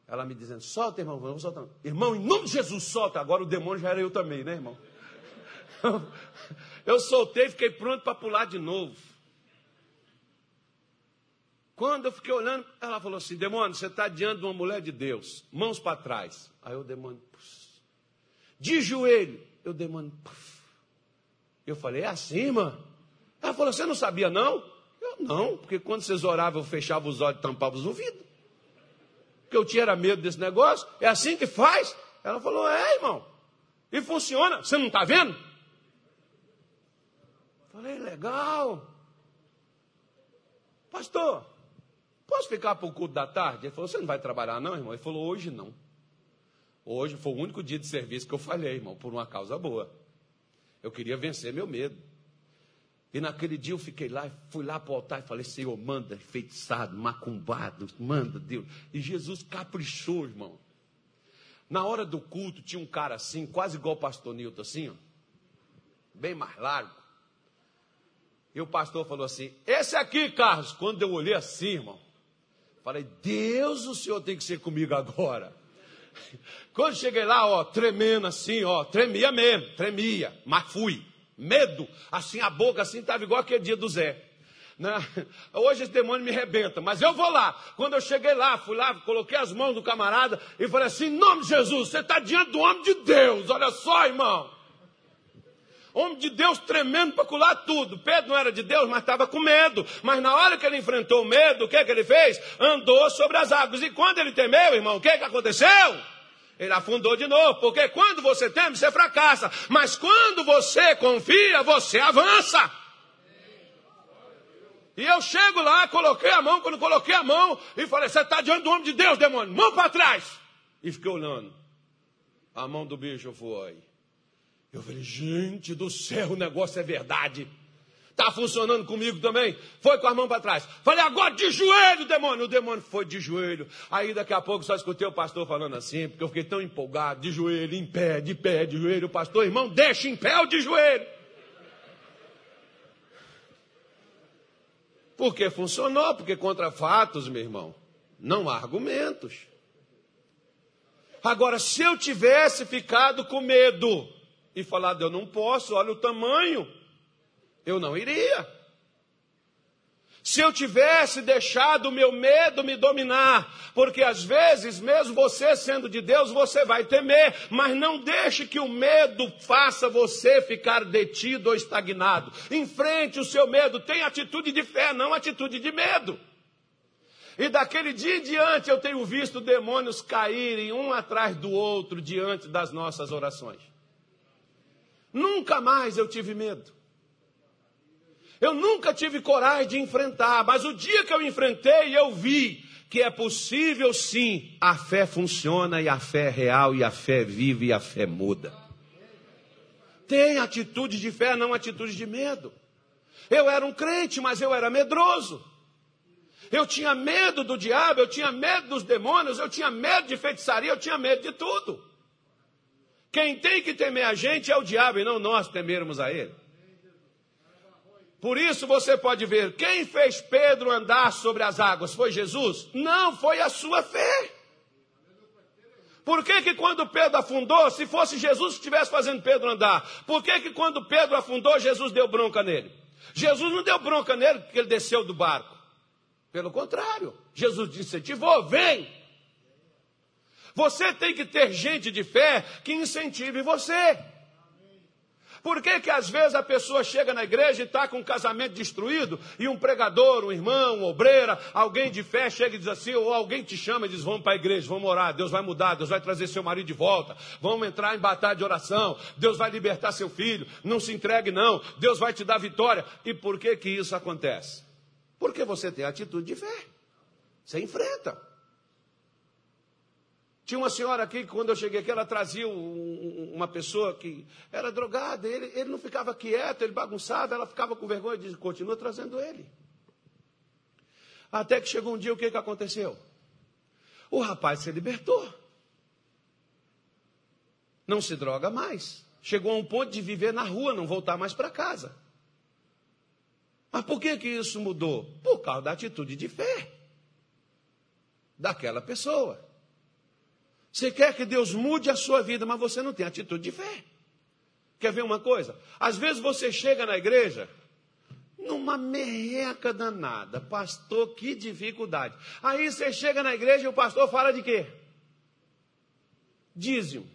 Ela me dizendo, solta, irmão, não vou soltar. Irmão, em nome de Jesus, solta. Agora o demônio já era eu também, né, irmão? Eu soltei fiquei pronto para pular de novo. Quando eu fiquei olhando, ela falou assim: demônio, você está diante de uma mulher de Deus, mãos para trás. Aí o demônio, de joelho. Eu dei, mano. Eu falei, é assim, irmã? Ela falou, você não sabia não? Eu não, porque quando vocês oravam, eu fechava os olhos e tampava os ouvidos. Porque eu tinha medo desse negócio. É assim que faz? Ela falou, é, irmão. E funciona. Você não está vendo? Falei, legal. Pastor, posso ficar para o culto da tarde? Ele falou, você não vai trabalhar não, irmão? Ele falou, hoje não. Hoje foi o único dia de serviço que eu falhei, irmão, por uma causa boa. Eu queria vencer meu medo. E naquele dia eu fiquei lá, fui lá para o altar e falei, Senhor, manda enfeitiçado, macumbado, manda Deus. E Jesus caprichou, irmão. Na hora do culto tinha um cara assim, quase igual o pastor Nilton, assim, ó, bem mais largo. E o pastor falou assim: Esse aqui, Carlos. Quando eu olhei assim, irmão, falei: Deus, o senhor tem que ser comigo agora. Quando cheguei lá, ó, tremendo assim, ó, tremia mesmo, tremia, mas fui. Medo, assim, a boca assim, estava igual aquele dia do Zé. Né? Hoje esse demônio me rebenta, mas eu vou lá. Quando eu cheguei lá, fui lá, coloquei as mãos do camarada e falei assim: em nome de Jesus, você está diante do homem de Deus, olha só, irmão. Homem de Deus tremendo para colar tudo. Pedro não era de Deus, mas estava com medo. Mas na hora que ele enfrentou o medo, o que, é que ele fez? Andou sobre as águas. E quando ele temeu, irmão, o que, é que aconteceu? Ele afundou de novo, porque quando você teme, você fracassa. Mas quando você confia, você avança. E eu chego lá, coloquei a mão, quando coloquei a mão, e falei: Você está diante do homem de Deus, demônio, mão para trás. E fiquei olhando. A mão do bicho foi. Eu falei: Gente do céu, o negócio é verdade. Está funcionando comigo também? Foi com a mão para trás. Falei, agora de joelho, demônio. O demônio foi de joelho. Aí daqui a pouco só escutei o pastor falando assim, porque eu fiquei tão empolgado, de joelho, em pé, de pé, de joelho. O pastor, irmão, deixa em pé ou de joelho. Porque funcionou, porque contra fatos, meu irmão, não há argumentos. Agora, se eu tivesse ficado com medo e falado, eu não posso, olha o tamanho eu não iria. Se eu tivesse deixado o meu medo me dominar, porque às vezes, mesmo você sendo de Deus, você vai temer, mas não deixe que o medo faça você ficar detido ou estagnado. Enfrente o seu medo, tenha atitude de fé, não atitude de medo. E daquele dia em diante eu tenho visto demônios caírem um atrás do outro diante das nossas orações. Nunca mais eu tive medo. Eu nunca tive coragem de enfrentar, mas o dia que eu enfrentei, eu vi que é possível sim, a fé funciona e a fé é real e a fé vive e a fé muda. Tem atitude de fé, não atitude de medo. Eu era um crente, mas eu era medroso. Eu tinha medo do diabo, eu tinha medo dos demônios, eu tinha medo de feitiçaria, eu tinha medo de tudo. Quem tem que temer a gente é o diabo e não nós temermos a ele. Por isso você pode ver, quem fez Pedro andar sobre as águas foi Jesus? Não, foi a sua fé. Por que, que quando Pedro afundou, se fosse Jesus que estivesse fazendo Pedro andar, por que, que quando Pedro afundou, Jesus deu bronca nele? Jesus não deu bronca nele porque ele desceu do barco. Pelo contrário, Jesus incentivou, vem. Você tem que ter gente de fé que incentive você. Por que, que às vezes a pessoa chega na igreja e está com um casamento destruído e um pregador, um irmão, uma obreira, alguém de fé chega e diz assim, ou alguém te chama e diz: Vamos para a igreja, vamos orar, Deus vai mudar, Deus vai trazer seu marido de volta, vamos entrar em batalha de oração, Deus vai libertar seu filho, não se entregue, não, Deus vai te dar vitória. E por que, que isso acontece? Porque você tem atitude de fé, você enfrenta. Tinha uma senhora aqui que quando eu cheguei aqui, ela trazia um, uma pessoa que era drogada, ele, ele não ficava quieto, ele bagunçava, ela ficava com vergonha e disse, continua trazendo ele. Até que chegou um dia, o que, que aconteceu? O rapaz se libertou. Não se droga mais. Chegou a um ponto de viver na rua, não voltar mais para casa. Mas por que, que isso mudou? Por causa da atitude de fé daquela pessoa. Você quer que Deus mude a sua vida, mas você não tem atitude de fé. Quer ver uma coisa? Às vezes você chega na igreja numa merreca danada. Pastor, que dificuldade. Aí você chega na igreja e o pastor fala de quê? Dízimo.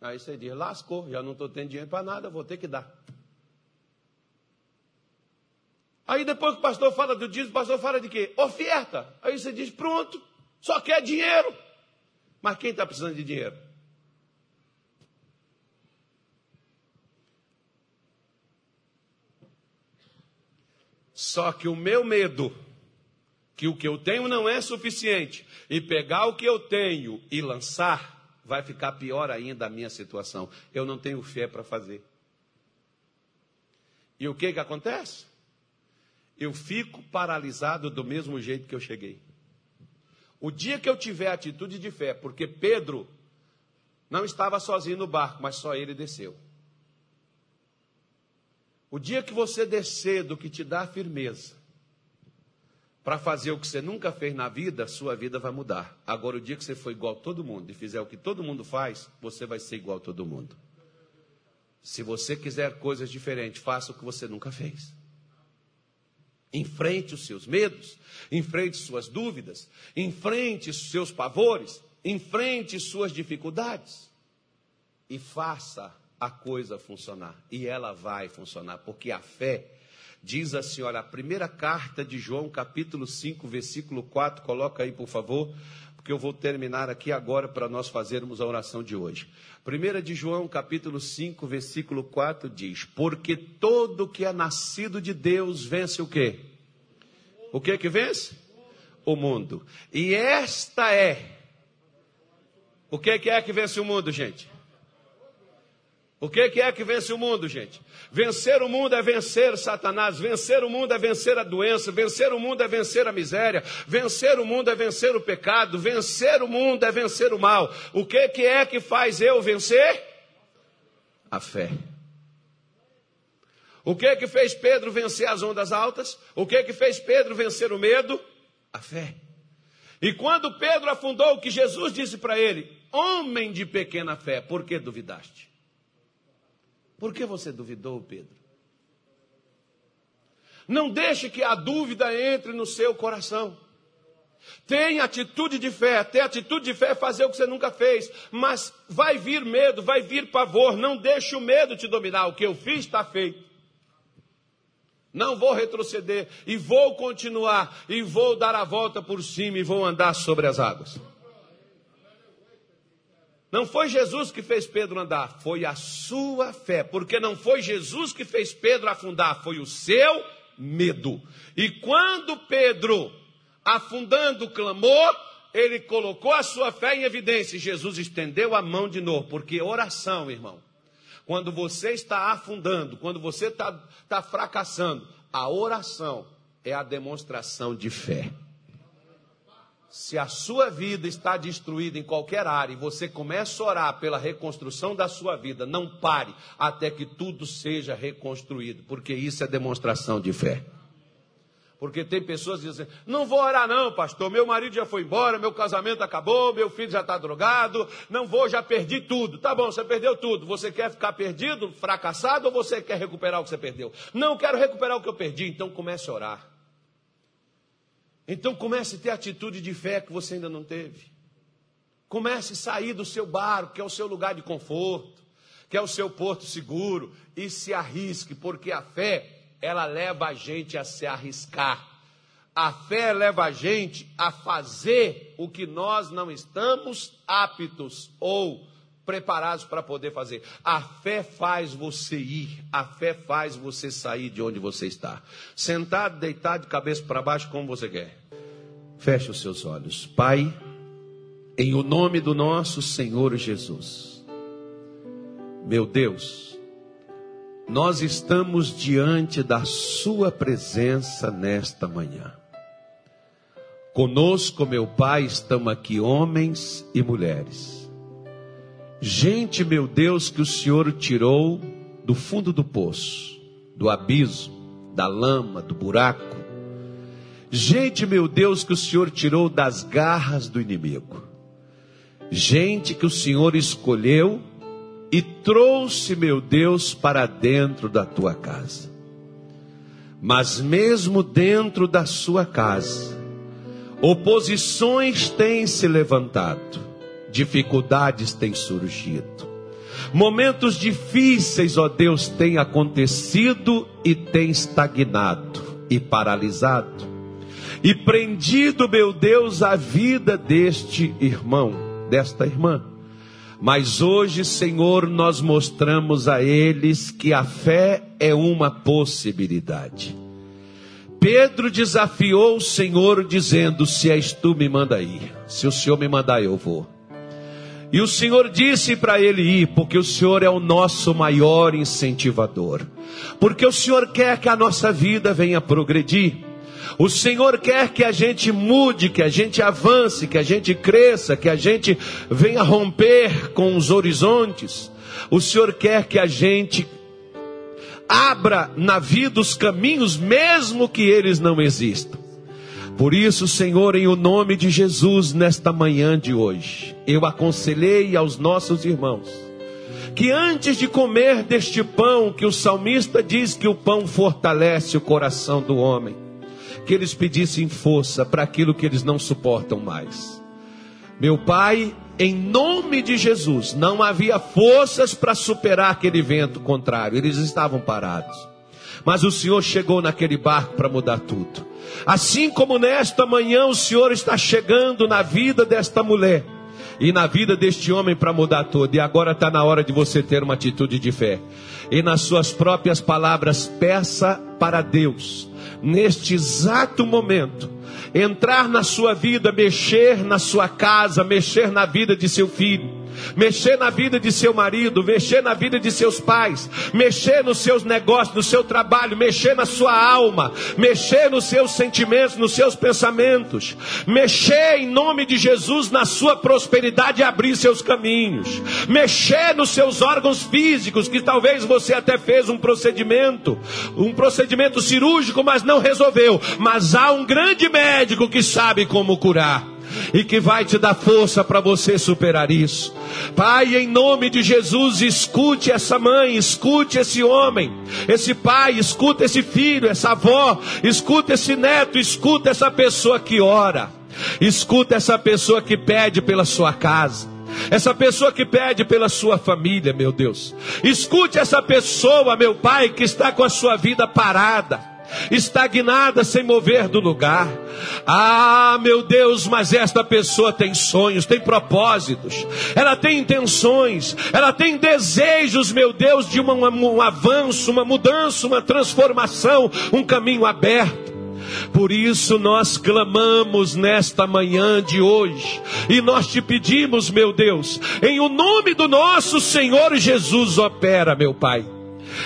Aí você diz, lascou, já não estou tendo dinheiro para nada, vou ter que dar. Aí depois que o pastor fala do dízimo, o pastor fala de quê? Oferta. Aí você diz, pronto, só quer dinheiro. Mas quem está precisando de dinheiro? Só que o meu medo, que o que eu tenho não é suficiente, e pegar o que eu tenho e lançar, vai ficar pior ainda a minha situação. Eu não tenho fé para fazer. E o que que acontece? Eu fico paralisado do mesmo jeito que eu cheguei. O dia que eu tiver atitude de fé, porque Pedro não estava sozinho no barco, mas só ele desceu. O dia que você descer do que te dá firmeza, para fazer o que você nunca fez na vida, sua vida vai mudar. Agora, o dia que você for igual a todo mundo e fizer o que todo mundo faz, você vai ser igual a todo mundo. Se você quiser coisas diferentes, faça o que você nunca fez. Enfrente os seus medos, enfrente suas dúvidas, enfrente os seus pavores, enfrente suas dificuldades e faça a coisa funcionar. E ela vai funcionar, porque a fé, diz a senhora, a primeira carta de João, capítulo 5, versículo 4, coloca aí, por favor, porque eu vou terminar aqui agora para nós fazermos a oração de hoje. Primeira de João, capítulo 5, versículo 4 diz: Porque todo que é nascido de Deus vence o quê? O que que vence? O mundo. E esta é. O que que é que vence o mundo, gente? O que, é que vence o mundo, gente? Vencer o mundo é vencer Satanás, vencer o mundo é vencer a doença, vencer o mundo é vencer a miséria, vencer o mundo é vencer o pecado, vencer o mundo é vencer o mal. O que, é que faz eu vencer? A fé. O que que fez Pedro vencer as ondas altas? O que que fez Pedro vencer o medo? A fé. E quando Pedro afundou, o que Jesus disse para ele: Homem de pequena fé, por que duvidaste? Por que você duvidou, Pedro? Não deixe que a dúvida entre no seu coração. Tenha atitude de fé, ter atitude de fé é fazer o que você nunca fez, mas vai vir medo, vai vir pavor, não deixe o medo te dominar. O que eu fiz está feito. Não vou retroceder e vou continuar e vou dar a volta por cima e vou andar sobre as águas. Não foi Jesus que fez Pedro andar, foi a sua fé, porque não foi Jesus que fez Pedro afundar, foi o seu medo. E quando Pedro, afundando, clamou, ele colocou a sua fé em evidência. E Jesus estendeu a mão de novo, porque oração, irmão, quando você está afundando, quando você está, está fracassando, a oração é a demonstração de fé. Se a sua vida está destruída em qualquer área e você começa a orar pela reconstrução da sua vida, não pare até que tudo seja reconstruído, porque isso é demonstração de fé. Porque tem pessoas que dizem, não vou orar não, pastor, meu marido já foi embora, meu casamento acabou, meu filho já está drogado, não vou, já perdi tudo. Tá bom, você perdeu tudo. Você quer ficar perdido, fracassado, ou você quer recuperar o que você perdeu? Não, quero recuperar o que eu perdi, então comece a orar. Então comece a ter atitude de fé que você ainda não teve. Comece a sair do seu barco, que é o seu lugar de conforto, que é o seu porto seguro, e se arrisque, porque a fé, ela leva a gente a se arriscar. A fé leva a gente a fazer o que nós não estamos aptos ou preparados para poder fazer. A fé faz você ir, a fé faz você sair de onde você está. Sentado, deitado, de cabeça para baixo, como você quer. Feche os seus olhos. Pai, em o nome do nosso Senhor Jesus. Meu Deus, nós estamos diante da Sua presença nesta manhã. Conosco, meu Pai, estão aqui homens e mulheres Gente, meu Deus, que o Senhor tirou do fundo do poço, do abismo, da lama, do buraco. Gente, meu Deus, que o Senhor tirou das garras do inimigo. Gente que o Senhor escolheu e trouxe, meu Deus, para dentro da tua casa. Mas mesmo dentro da sua casa, oposições têm se levantado dificuldades têm surgido. Momentos difíceis, ó Deus, têm acontecido e têm estagnado e paralisado. E prendido, meu Deus, a vida deste irmão, desta irmã. Mas hoje, Senhor, nós mostramos a eles que a fé é uma possibilidade. Pedro desafiou o Senhor, dizendo: Se és tu, me manda ir. Se o Senhor me mandar, eu vou. E o Senhor disse para ele ir, porque o Senhor é o nosso maior incentivador. Porque o Senhor quer que a nossa vida venha progredir. O Senhor quer que a gente mude, que a gente avance, que a gente cresça, que a gente venha romper com os horizontes. O Senhor quer que a gente abra na vida os caminhos, mesmo que eles não existam. Por isso, Senhor, em o nome de Jesus, nesta manhã de hoje, eu aconselhei aos nossos irmãos que antes de comer deste pão, que o salmista diz que o pão fortalece o coração do homem, que eles pedissem força para aquilo que eles não suportam mais. Meu Pai, em nome de Jesus, não havia forças para superar aquele vento contrário, eles estavam parados. Mas o Senhor chegou naquele barco para mudar tudo. Assim como nesta manhã o Senhor está chegando na vida desta mulher e na vida deste homem para mudar tudo. E agora está na hora de você ter uma atitude de fé. E nas suas próprias palavras, peça para Deus, neste exato momento, entrar na sua vida, mexer na sua casa, mexer na vida de seu filho mexer na vida de seu marido, mexer na vida de seus pais, mexer nos seus negócios, no seu trabalho, mexer na sua alma, mexer nos seus sentimentos, nos seus pensamentos, mexer em nome de Jesus na sua prosperidade e abrir seus caminhos, mexer nos seus órgãos físicos, que talvez você até fez um procedimento, um procedimento cirúrgico, mas não resolveu, mas há um grande médico que sabe como curar e que vai te dar força para você superar isso. Pai, em nome de Jesus, escute essa mãe, escute esse homem, esse pai, escute esse filho, essa avó, escute esse neto, escute essa pessoa que ora, escuta essa pessoa que pede pela sua casa. Essa pessoa que pede pela sua família, meu Deus. Escute essa pessoa, meu Pai, que está com a sua vida parada estagnada, sem mover do lugar. Ah, meu Deus, mas esta pessoa tem sonhos, tem propósitos, ela tem intenções, ela tem desejos, meu Deus, de uma, um avanço, uma mudança, uma transformação, um caminho aberto. Por isso nós clamamos nesta manhã de hoje e nós te pedimos, meu Deus, em o nome do nosso Senhor Jesus, opera, meu Pai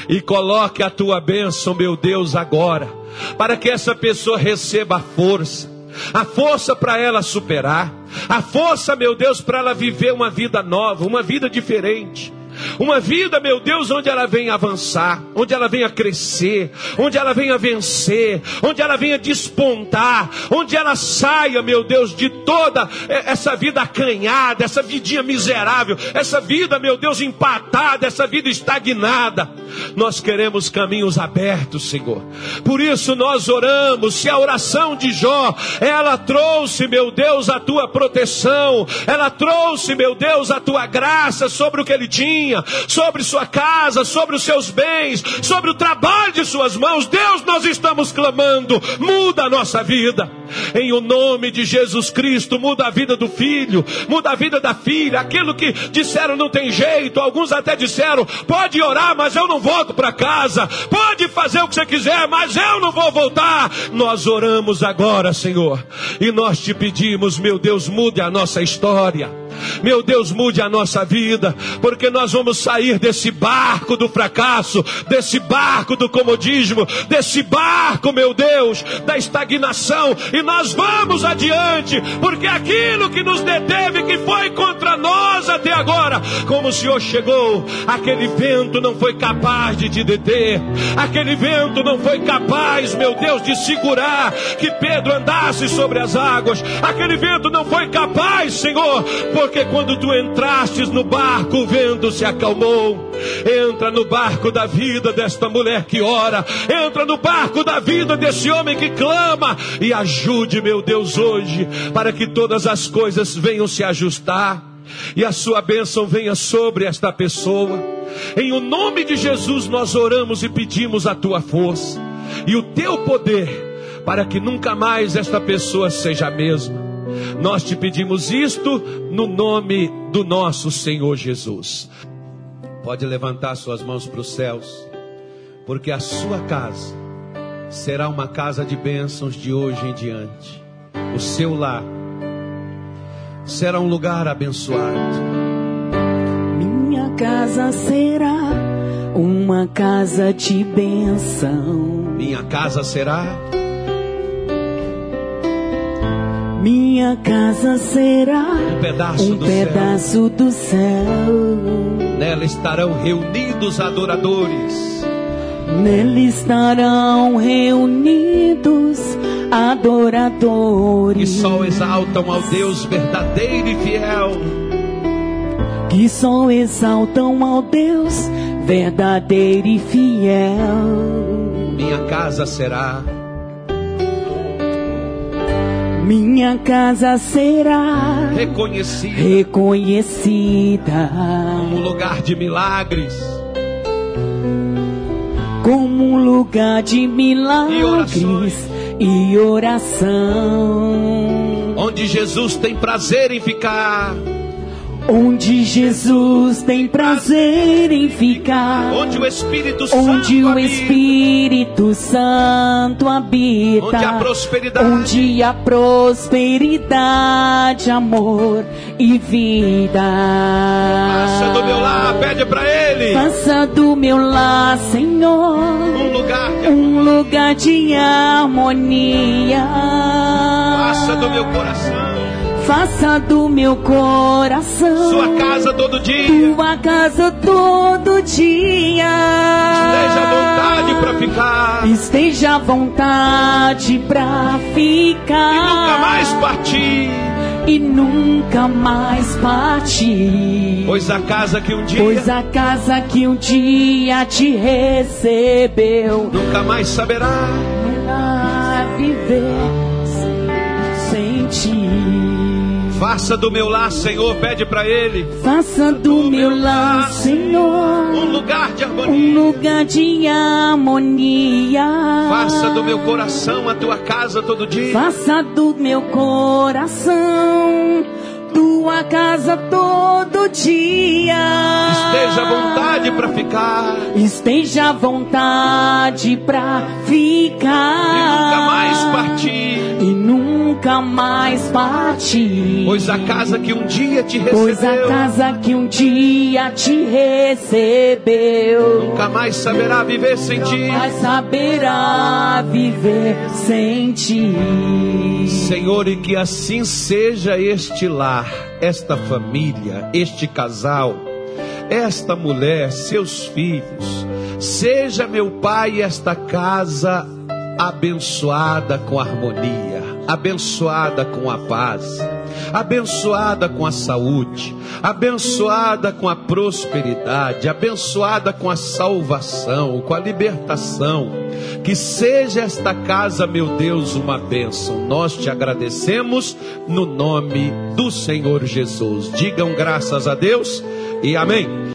e coloque a tua bênção, meu Deus, agora, para que essa pessoa receba a força, a força para ela superar, a força, meu Deus, para ela viver uma vida nova, uma vida diferente. Uma vida, meu Deus, onde ela venha avançar, onde ela venha crescer, onde ela venha vencer, onde ela venha despontar, onde ela saia, meu Deus, de toda essa vida acanhada, essa vidinha miserável, essa vida, meu Deus, empatada, essa vida estagnada. Nós queremos caminhos abertos, Senhor. Por isso nós oramos. Se a oração de Jó, ela trouxe, meu Deus, a tua proteção, ela trouxe, meu Deus, a tua graça sobre o que ele tinha sobre sua casa, sobre os seus bens, sobre o trabalho de suas mãos. Deus, nós estamos clamando, muda a nossa vida. Em o nome de Jesus Cristo, muda a vida do filho, muda a vida da filha. Aquilo que disseram não tem jeito, alguns até disseram: pode orar, mas eu não volto para casa. Pode fazer o que você quiser, mas eu não vou voltar. Nós oramos agora, Senhor, e nós te pedimos, meu Deus, mude a nossa história. Meu Deus, mude a nossa vida, porque nós vamos sair desse barco do fracasso, desse barco do comodismo, desse barco, meu Deus, da estagnação, e nós vamos adiante, porque aquilo que nos deteve, que foi contra nós até agora, como o Senhor chegou, aquele vento não foi capaz de te deter, aquele vento não foi capaz, meu Deus, de segurar que Pedro andasse sobre as águas, aquele vento não foi capaz, Senhor, porque porque quando tu entrastes no barco, o vento se acalmou. Entra no barco da vida desta mulher que ora, entra no barco da vida desse homem que clama, e ajude, meu Deus, hoje, para que todas as coisas venham se ajustar e a sua bênção venha sobre esta pessoa. Em o nome de Jesus nós oramos e pedimos a tua força e o teu poder para que nunca mais esta pessoa seja a mesma. Nós te pedimos isto no nome do nosso Senhor Jesus. Pode levantar suas mãos para os céus, porque a sua casa será uma casa de bênçãos de hoje em diante. O seu lar será um lugar abençoado. Minha casa será uma casa de bênção. Minha casa será Minha casa será um pedaço um do céu. pedaço do céu. Nela estarão reunidos adoradores. Nele estarão reunidos que adoradores só exaltam ao Deus verdadeiro e fiel. que só exaltam ao Deus verdadeiro e fiel. Minha casa será Minha casa será reconhecida reconhecida como lugar de milagres, como um lugar de E milagres orações. e oração. onde Jesus tem prazer em ficar, Onde Jesus tem prazer em ficar. onde o Espírito Onde Santo o habita, Espírito Santo habita. onde há prosperidade, Onde há prosperidade, amor e vida. passa do meu lar, pede para Ele Faça do meu lar, Senhor, um lugar de um lugar de harmonia. passa do meu coração, Faça do meu coração sua casa todo dia, tua casa todo dia. esteja à vontade para ficar Esteja à vontade pra ficar. e nunca mais partir, E nunca mais partir. pois a casa que um dia Pois a casa que um dia te recebeu nunca mais saberá viver Faça do meu lar, Senhor, pede para Ele Faça do meu lar, um Senhor, lugar de um harmonia. lugar de harmonia. Faça do meu coração a tua casa todo dia. Faça do meu coração tua casa todo dia. Esteja à vontade para ficar Esteja à vontade pra e ficar. nunca mais partir. Nunca mais partir. Pois a casa que um dia te Pois a recebeu casa que um dia te recebeu. nunca mais saberá viver sem ti. Mas saberá viver sem ti. Senhor, e que assim seja este lar, esta família, este casal, esta mulher, seus filhos. Seja, meu Pai, esta casa abençoada com harmonia, abençoada com a paz, abençoada com a saúde, abençoada com a prosperidade, abençoada com a salvação, com a libertação. Que seja esta casa, meu Deus, uma bênção. Nós te agradecemos no nome do Senhor Jesus. Digam graças a Deus e amém.